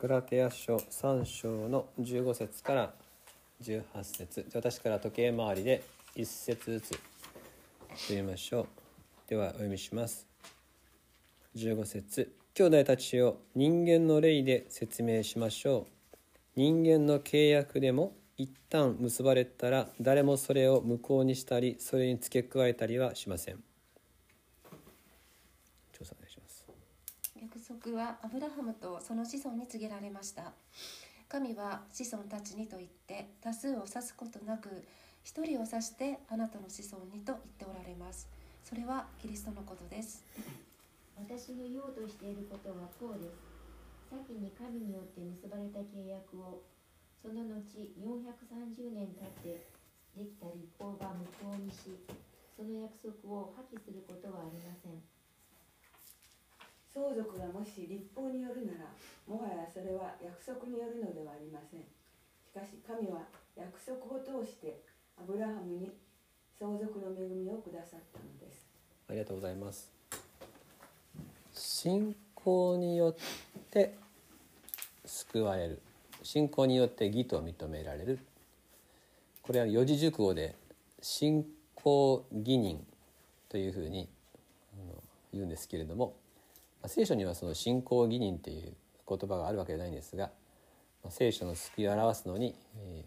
グラテア書3章の15節から18節私から時計回りで1節ずつ読みましょう。ではお読みします。15節。兄弟たちを人間の霊で説明しましょう。人間の契約でも一旦結ばれたら誰もそれを無効にしたりそれに付け加えたりはしません調査お願いします約はアブラハムとその子孫に告げられました。神は子孫たちにと言って多数を指すことなく一人を指してあなたの子孫にと言っておられます。それはキリストのことです。私の言おうとしていることはこうです。先に神によって結ばれた契約をその後430年経ってできた立法が無効にしその約束を破棄することはありません。相続がもし立法によるならもはやそれは約束によるのではありません。しかし神は約束を通してアブラハムに相続の恵みをくださったのです。ありがとうございます。信仰によって救われる。信仰によって義と認められる。これは四字熟語で信仰義人というふうに言うんですけれども聖書にはその信仰義人という言葉があるわけではないんですが聖書の救いを表すのに、え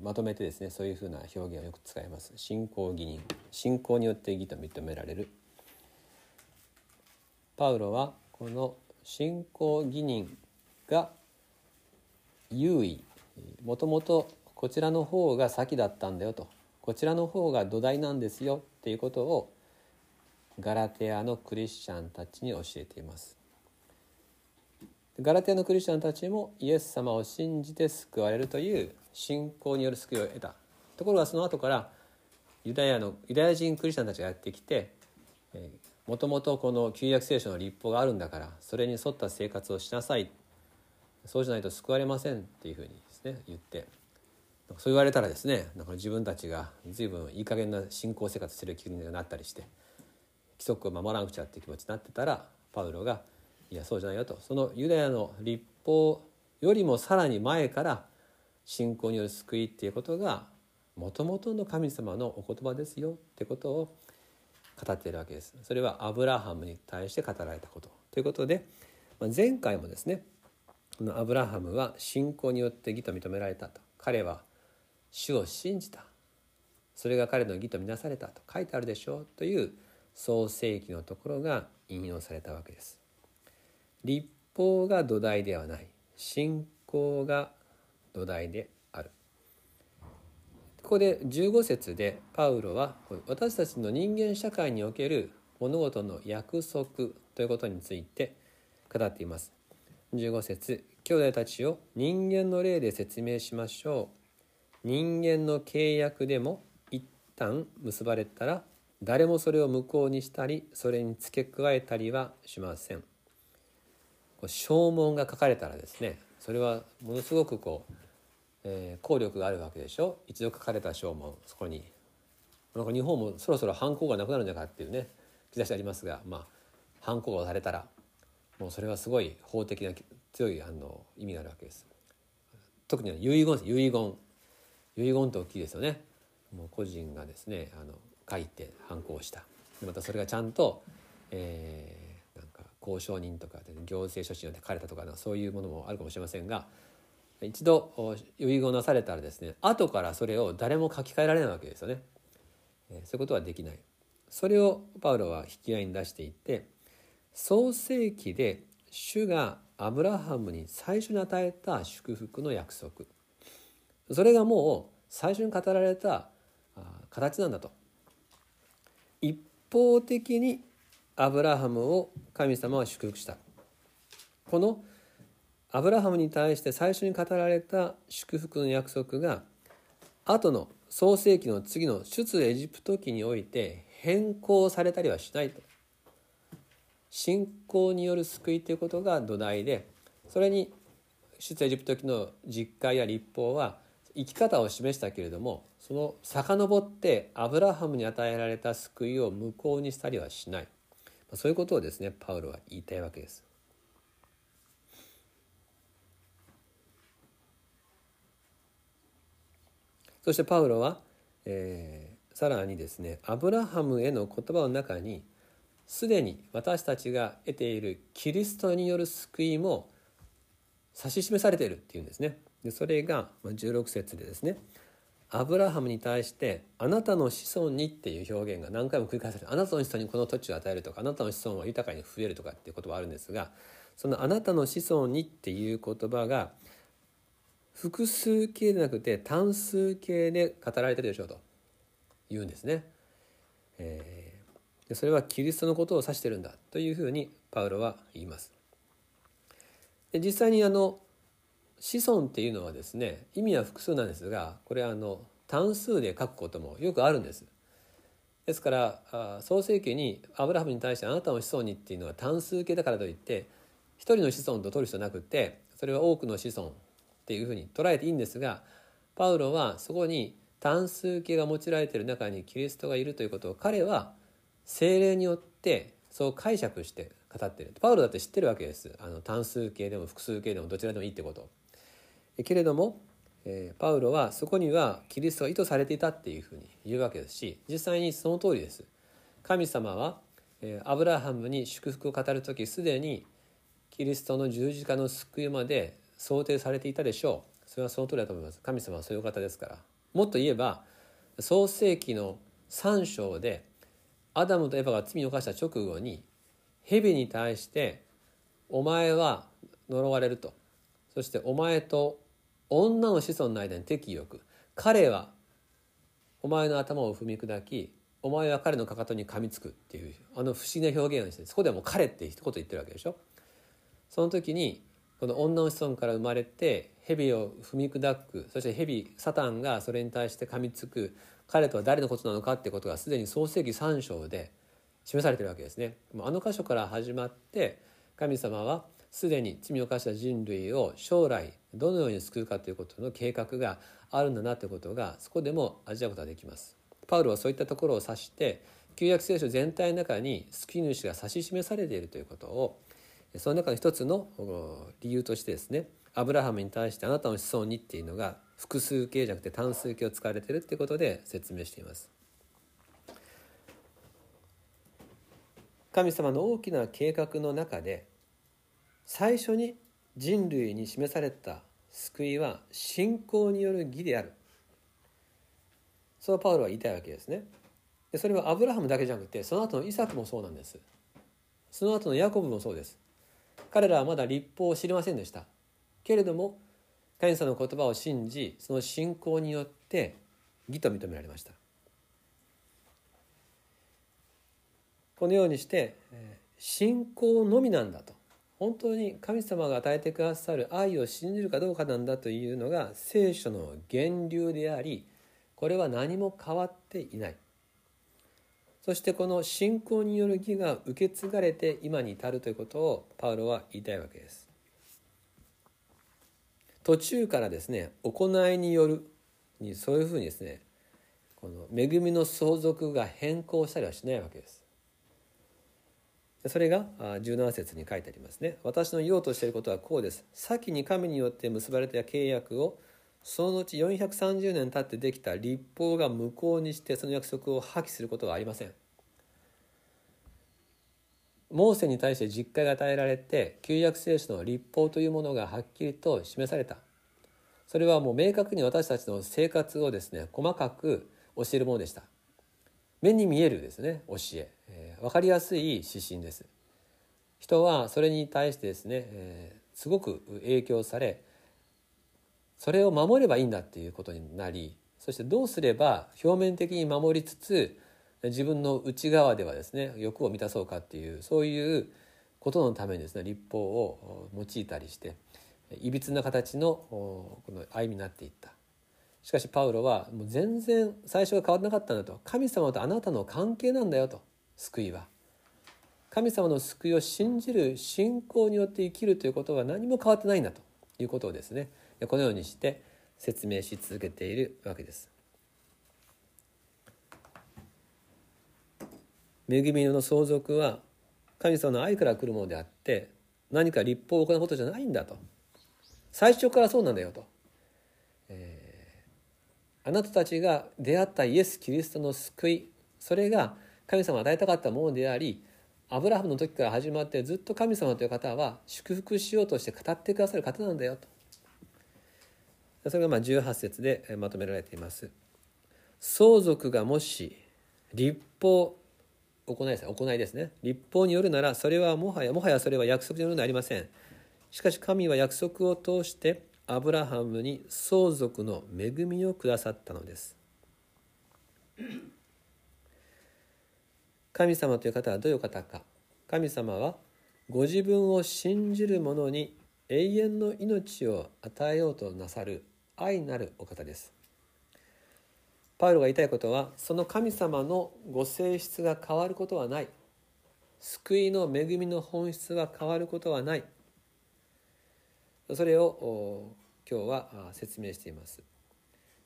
ー、まとめてですねそういうふうな表現をよく使います。信仰義人。信仰によって義と認められる。パウロはこの信仰義人が優位。もともとこちらの方が先だったんだよと。こちらの方が土台なんですよっていうことをガラテアのクリスチャンたちに教えています。ガラテアのクリスチャンたちもイエス様を信じて救われるという信仰による救いを得た。ところがその後からユダヤのユダヤ人クリスチャンたちがやってきてもともとこの旧約聖書の立法があるんだからそれに沿った生活をしなさい。そうじゃないと救われませんっていうふうにですね言って。そう言われたらですねなんか自分たちが随分いい加減な信仰生活してる気になったりして規則を守らなくちゃって気持ちになってたらパウロが「いやそうじゃないよ」と。そのユダヤの立法よりもさらに前から信仰による救いっていうことがもともとの神様のお言葉ですよってことを語っているわけです。それはアブラハムに対して語られたことということで前回もですねこのアブラハムは信仰によって義と認められたと。彼は主を信じた。それが彼の義とみなされたと書いてあるでしょうという創世記のところが引用されたわけです。立法が土台ではない。信仰が土台である。ここで15節でパウロは私たちの人間社会における物事の約束ということについて語っています。15節兄弟たちを人間の例で説明しましょう。人間の契約でも一旦結ばれたら誰もそれを無効にしたりそれに付け加えたりはしません。証文が書かれたらですねそれはものすごくこう、えー、効力があるわけでしょ？一度書かれた証文そこに。なんか日本もそろそろ犯行がなくなるんじゃないかっていうね兆しありますがまあ犯行がされたらもうそれはすごい法的な強いあの意味があるわけです。特に遺言遺言。遺言って大きいですよね。もう個人がですねあの書いて反抗したまたそれがちゃんと、えー、なんか交渉人とかで行政書士によって書かれたとかそういうものもあるかもしれませんが一度遺言なされたらですね後からそれを誰も書き換えられないわけですよね。えー、そういうことはできない。それをパウロは引き合いに出していって創世記で主がアブラハムに最初に与えた祝福の約束それがもう最初に語られた形なんだと一方的にアブラハムを神様は祝福した。このアブラハムに対して最初に語られた祝福の約束が後の創世紀の次の出エジプト記において変更されたりはしないと。信仰による救いということが土台でそれに出エジプト記の実会や立法は生き方を示したけれどもその遡ってアブラハムに与えられた救いを無効にしたりはしないそういうことをですねパウロは言いたいわけです。そしてパウロは、えー、さらにですねアブラハムへの言葉の中にすでに私たちが得ているキリストによる救いも指し示されているっていうんですね。でそれが16節でですねアブラハムに対して「あなたの子孫に」っていう表現が何回も繰り返されて「あなたの子孫にこの土地を与える」とか「あなたの子孫は豊かに増える」とかっていう言葉あるんですがその「あなたの子孫に」っていう言葉が複数形でなくて単数形で語られてるでしょうと言うんですね。えー、でそれはキリストのことを指してるんだというふうにパウロは言います。で実際にあの子孫っていうのはですね意味は複数なんですがこれはあの単数で書くこともよくあるんです。ですから創世記にアブラハムに対して「あなたの子孫に」っていうのは単数形だからといって一人の子孫と取る人なくてそれは多くの子孫っていうふうに捉えていいんですがパウロはそこに単数形が用いられている中にキリストがいるということを彼は精霊によってそう解釈して語ってる。パウロだって知ってるわけです。あの単数形でも複数形でもどちらでもいいってこと。けれども、パウロはそこにはキリストが意図されていたっていうふうに言うわけですし実際にその通りです。神様は、アブラハムに祝福を語る時すでにキリストの十字架の救いまで想定されていたでしょう。それはその通りだと思います。神様はそういう方ですから。もっと言えば創世紀の3章でアダムとエヴァが罪を犯した直後に蛇に対して「お前は呪われる」と。そして「お前と女の子孫の間に敵意を置く」彼はお前の頭を踏み砕きお前は彼のかかとに噛みつくっていうあの不思議な表現をしてそこではもう彼って一言言ってるわけでしょその時にこの女の子孫から生まれて蛇を踏み砕くそして蛇サタンがそれに対して噛みつく彼とは誰のことなのかってことがすでに創世紀3章で示されてるわけですね。あの箇所から始まって神様はすでに罪を犯した人類を将来どのように救うかということの計画があるんだなということがそこでも味わうことができます。パウロはそういったところを指して旧約聖書全体の中に救い主が指し示されているということをその中の一つの理由としてですねアブラハムに対してあなたの子孫にっていうのが複数形じゃなくて単数形を使われているっていうことで説明しています。神様の大きな計画の中で最初に人類に示された救いは信仰による義である。そうパウロは言いたいわけですね。でそれはアブラハムだけじゃなくてその後のイサクもそうなんです。その後のヤコブもそうです。彼らはまだ立法を知りませんでした。けれども神様の言葉を信じその信仰によって義と認められました。このようにして信仰のみなんだと。本当に神様が与えてくださる愛を信じるかどうかなんだというのが聖書の源流でありこれは何も変わっていないそしてこの信仰による義が受け継がれて今に至るということをパウロは言いたいわけです。途中からですね行いによるにそういうふうにですねこの恵みの相続が変更したりはしないわけです。それが17節に書いてありますね。私の言おうとしていることはこうです。先に神によって結ばれた契約をその後430年経ってできた立法が無効にしてその約束を破棄することはありません。モーセに対して実戒が与えられて旧約聖書の立法というものがはっきりと示されたそれはもう明確に私たちの生活をですね細かく教えるものでした目に見えるですね教え。えー、分かりやすい指針です。人はそれに対してですね、えー、すごく影響されそれを守ればいいんだっていうことになりそしてどうすれば表面的に守りつつ自分の内側ではですね欲を満たそうかっていうそういうことのためにですね立法を用いたりしていびつな形のこの歩みになっていった。しかしパウロはもう全然最初は変わらなかったんだと。神様とあなたの関係なんだよと。救いは。神様の救いを信じる信仰によって生きるということは何も変わってないんだと。いうことをですねこのようにして説明し続けているわけです。恵みの相続は神様の愛から来るものであって何か立法を行うことじゃないんだと。最初からそうなんだよと、あなたたちが出会ったイエス・キリストの救いそれが神様が与えたかったものでありアブラハムの時から始まってずっと神様という方は祝福しようとして語ってくださる方なんだよと。それがまあ18節でまとめられています。相続がもし立法行いです行いですね。立法によるならそれはもはやもはやそれは約束によるのではありません。しかし神は約束を通してアブラハムに相続の恵みをくださったのです。神様という方はどういう方か。神様はご自分を信じる者に永遠の命を与えようとなさる愛なるお方です。パウロが言いたいことはその神様のご性質が変わることはない。救いの恵みの本質が変わることはない。それを今日は説明しています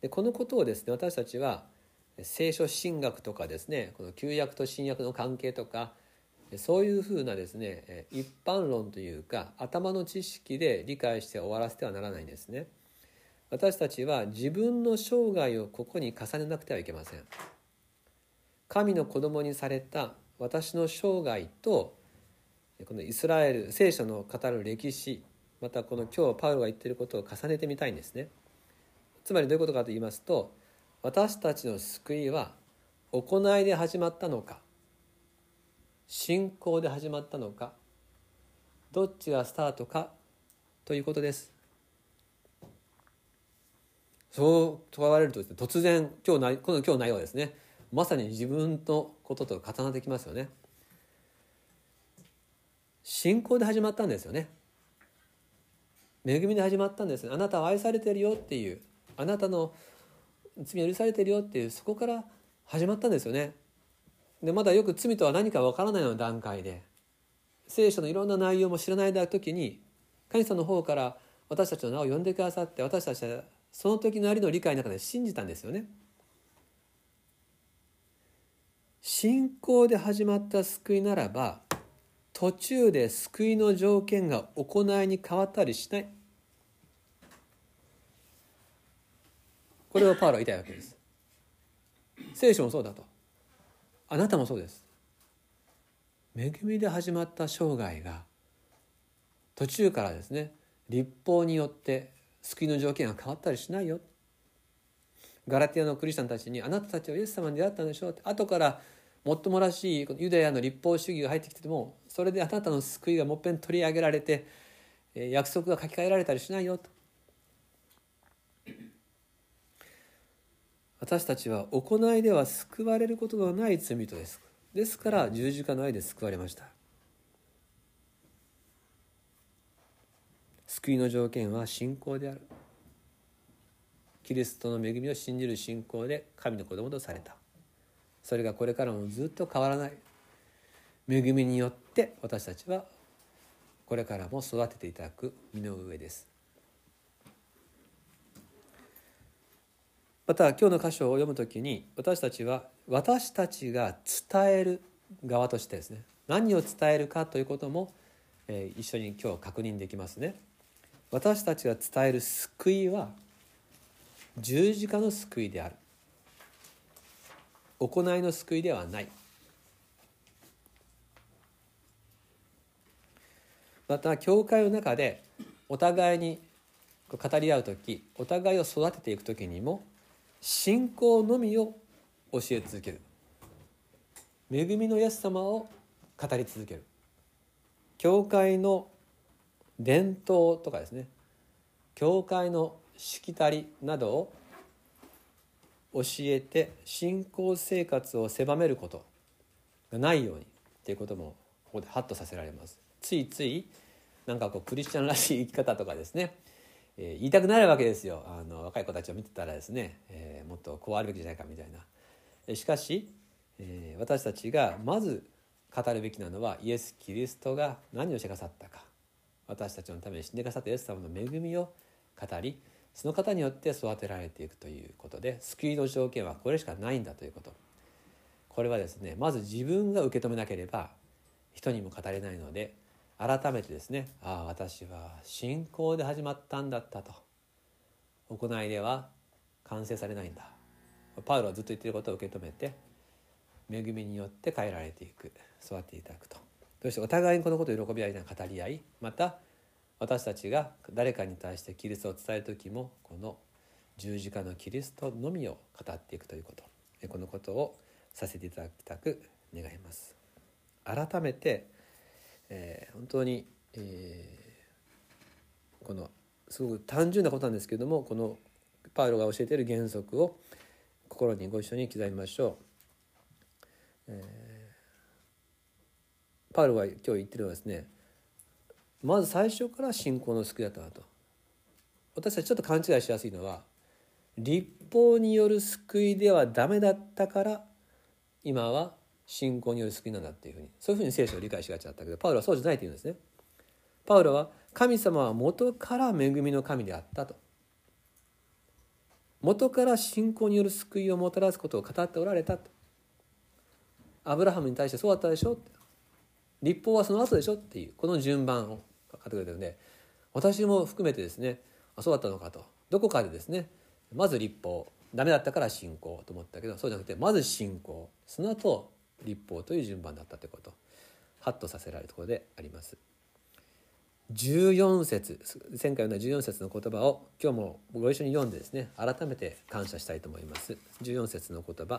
でこのことをですね私たちは聖書神学とかですねこの旧約と新約の関係とかそういうふうなですね一般論というか頭の知識で理解して終わらせてはならないんですね。私たちは自分の生涯をここに重ねなくてはいけません。神の子供にされた私の生涯とこのイスラエル聖書の語る歴史またこの今日パウロが言ってることを重ねてみたいんですね。つまりどういうことかと言いますと私たちの救いは行いで始まったのか信仰で始まったのかどっちがスタートかということです。そう問われると突然今日この今日内容はですねまさに自分のことと重なってきますよね。信仰で始まったんですよね。恵みで始まったんですあなたは愛されてるよっていうあなたの罪許されてるよっていうそこから始まったんですよね。でまだよく罪とは何かわからないような段階で聖書のいろんな内容も知らない時に神様の方から私たちの名を呼んでくださって私たちはその時のありの理解の中で信じたんですよね。信仰で始まった救いならば途中で救いの条件が行いに変わったりしない？これをパウロは言いたいわけです。聖書もそうだと。あなたもそうです。恵みで始まった生涯が途中からですね立法によって救いの条件が変わったりしないよ。ガラティアのクリスチャンたちにあなたたちはイエス様に出会ったんでしょうって後からもっともらしいユダヤの立法主義が入ってきててもそれであなたの救いがもっぺん取り上げられて約束が書き換えられたりしないよと。私たちは行いでは救われることのない罪人です。ですから十字架の愛で救われました。救いの条件は信仰である。キリストの恵みを信じる信仰で神の子供とされた。それがこれからもずっと変わらない。恵みによって私たちはこれからも育てていただく身の上です。また今日の箇所を読むときに私たちは私たちが伝える側としてですね何を伝えるかということも、えー、一緒に今日確認できますね。私たちが伝える救いは十字架の救いである。行いの救いではない。また教会の中でお互いに語り合う時お互いを育てていく時にも信仰のみを教え続ける。恵みのイエス様を語り続ける。教会の伝統とかですね。教会のしきたりなどを教えて信仰生活を狭めることがないようにっていうこともここでハッとさせられます。ついついなんかこうクリスチャンらしい生き方とかですね。えー、言いたくなるわけですよ。あの若い子たちを見てたらですね、えー、もっとこうあるべきじゃないかみたいな。しかし、えー、私たちがまず語るべきなのはイエス・キリストが何をしてくださったか。私たちのために死んでくださったイエス様の恵みを語りその方によって育てられていくということで救いの条件はこれしかないんだということ。これはですねまず自分が受け止めなければ人にも語れないので改めてですねああ私は信仰で始まったんだったと。行いでは完成されないんだ。パウロはずっと言ってることを受け止めて恵みによって変えられていく。育っていただくと。そしてお互いにこのことを喜び合いながら語り合いまた私たちが誰かに対してキリストを伝える時もこの十字架のキリストのみを語っていくということ。このことをさせていただきたく願います。改めて、えー、本当に、えー、このすごく単純なことなんですけどもこのパウロが教えている原則を心にご一緒に刻みましょう。えー、パウロが今日言ってるのはですねまず最初から信仰の救いだったなと私たちちょっと勘違いしやすいのは立法による救いではダメだったから今は信仰による救いなんだっていうふうに。そういうふうに聖書を理解しがちだったけどパウロはそうじゃないっていうんですね。パウロは神様は元から恵みの神であったと。元から信仰による救いをもたらすことを語っておられたと。アブラハムに対してそうだったでしょ立法はその後でしょっていうこの順番を語ってくれてるんで私も含めてですねあそうだったのかと。どこかでですねまず立法。ダメだったから信仰と思ったけどそうじゃなくてまず信仰。その後立法という順番だったということ。ハッとさせられるところであります。14節前回の14節の言葉を今日もご一緒に読んでですね改めて感謝したいと思います。14節の言葉。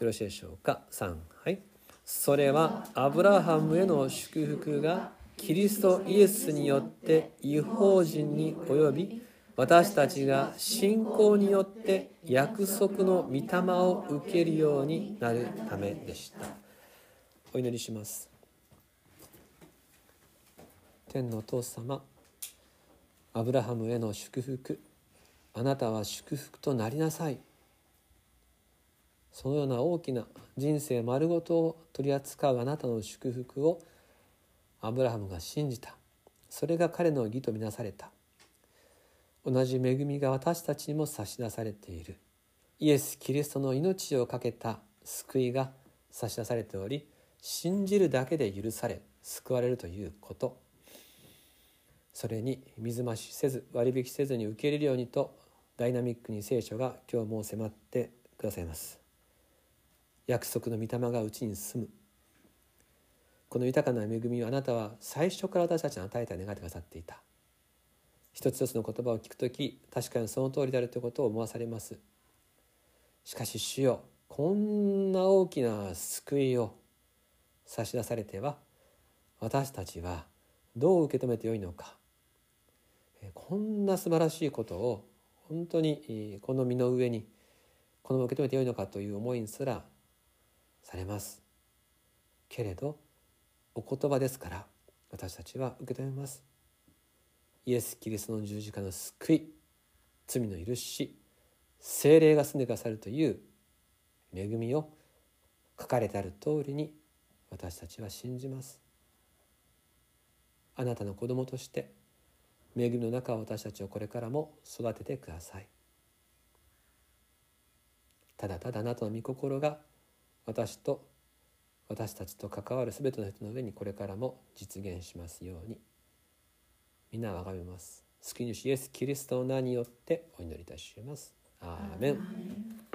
よろしいでしょうか？3はい。それはアブラハムへの祝福がキリストイエスによって違法人に及び私たちが信仰によって約束の御霊を受けるようになるためでした。お祈りします。天のお父様アブラハムへの祝福あなたは祝福となりなさい。そのような大きな人生丸ごとを取り扱うあなたの祝福をアブラハムが信じた。それが彼の義とみなされた。同じ恵みが私たちにも差し出されている。イエス・キリストの命を懸けた救いが差し出されており信じるだけで許され救われるということ。それに水増しせず割引せずに受け入れるようにとダイナミックに聖書が今日も迫ってくださいます。約束の御霊がうちに住む。この豊かな恵みをあなたは最初から私たちに与えた願ってくださっていた。一つ一つの言葉を聞くとき確かにその通りであるということを思わされます。しかし主よこんな大きな救いを差し出されては私たちはどう受け止めてよいのか。こんな素晴らしいことを本当にこの身の上にこのまま受け止めてよいのかという思いにすらされます。けれどお言葉ですから私たちは受け止めます。イエス・キリストの十字架の救い罪の許し精霊が住んでくださるという恵みを書かれてある通りに私たちは信じます。あなたの子供として恵みの中を私たちをこれからも育ててください。ただただあなたの御心が私と私たちと関わる全ての人の上にこれからも実現しますように。皆をあがめます。救い主イエス・キリストの名によってお祈りいたします。アーメン。